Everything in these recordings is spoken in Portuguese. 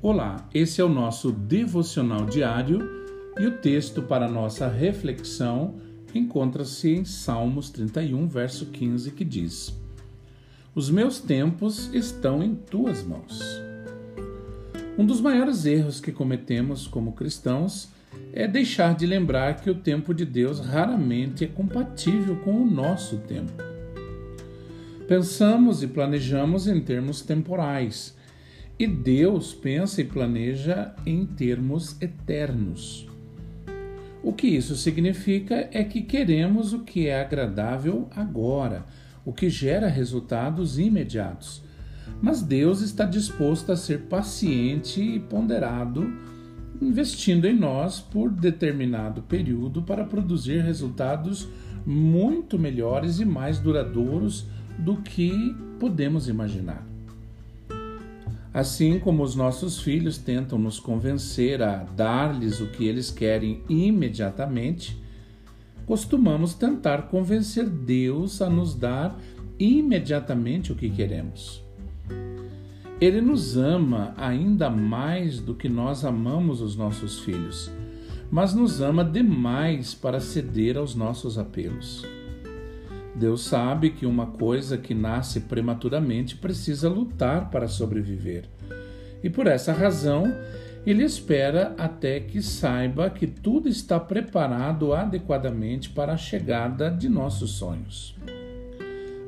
Olá, esse é o nosso devocional diário e o texto para nossa reflexão encontra-se em Salmos 31, verso 15, que diz: Os meus tempos estão em tuas mãos. Um dos maiores erros que cometemos como cristãos é deixar de lembrar que o tempo de Deus raramente é compatível com o nosso tempo. Pensamos e planejamos em termos temporais e Deus pensa e planeja em termos eternos. O que isso significa é que queremos o que é agradável agora, o que gera resultados imediatos. Mas Deus está disposto a ser paciente e ponderado, investindo em nós por determinado período para produzir resultados muito melhores e mais duradouros do que podemos imaginar. Assim como os nossos filhos tentam nos convencer a dar-lhes o que eles querem imediatamente, costumamos tentar convencer Deus a nos dar imediatamente o que queremos. Ele nos ama ainda mais do que nós amamos os nossos filhos, mas nos ama demais para ceder aos nossos apelos. Deus sabe que uma coisa que nasce prematuramente precisa lutar para sobreviver. E por essa razão, ele espera até que saiba que tudo está preparado adequadamente para a chegada de nossos sonhos.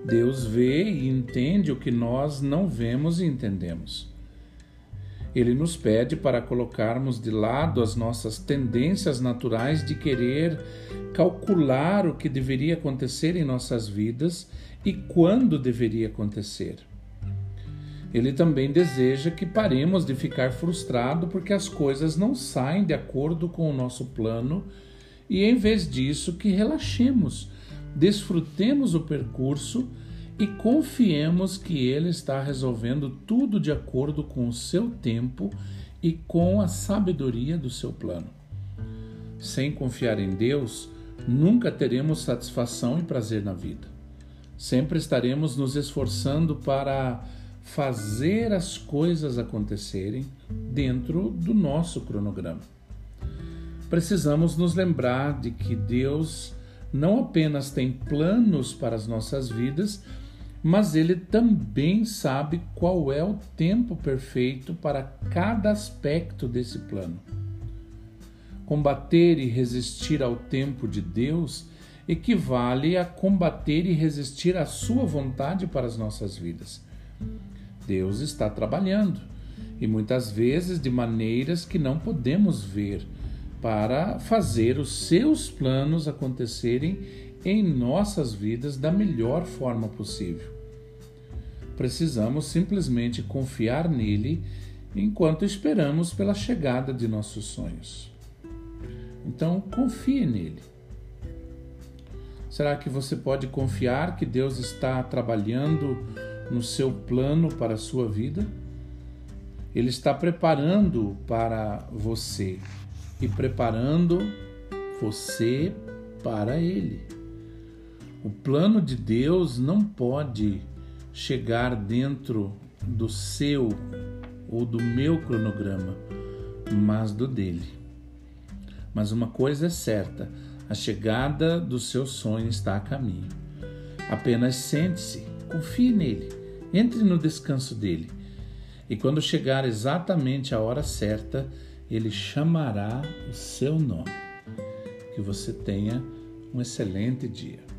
Deus vê e entende o que nós não vemos e entendemos. Ele nos pede para colocarmos de lado as nossas tendências naturais de querer calcular o que deveria acontecer em nossas vidas e quando deveria acontecer. Ele também deseja que paremos de ficar frustrado porque as coisas não saem de acordo com o nosso plano e, em vez disso, que relaxemos, desfrutemos o percurso e confiemos que Ele está resolvendo tudo de acordo com o seu tempo e com a sabedoria do seu plano. Sem confiar em Deus, nunca teremos satisfação e prazer na vida. Sempre estaremos nos esforçando para fazer as coisas acontecerem dentro do nosso cronograma. Precisamos nos lembrar de que Deus não apenas tem planos para as nossas vidas, mas ele também sabe qual é o tempo perfeito para cada aspecto desse plano. Combater e resistir ao tempo de Deus equivale a combater e resistir à sua vontade para as nossas vidas. Deus está trabalhando e muitas vezes de maneiras que não podemos ver para fazer os seus planos acontecerem em nossas vidas da melhor forma possível. Precisamos simplesmente confiar nele enquanto esperamos pela chegada de nossos sonhos. Então, confie nele. Será que você pode confiar que Deus está trabalhando no seu plano para a sua vida? Ele está preparando para você e preparando você para Ele. O plano de Deus não pode chegar dentro do seu ou do meu cronograma, mas do dele. Mas uma coisa é certa: a chegada do seu sonho está a caminho. Apenas sente-se, confie nele, entre no descanso dele. E quando chegar exatamente a hora certa, ele chamará o seu nome. Que você tenha um excelente dia.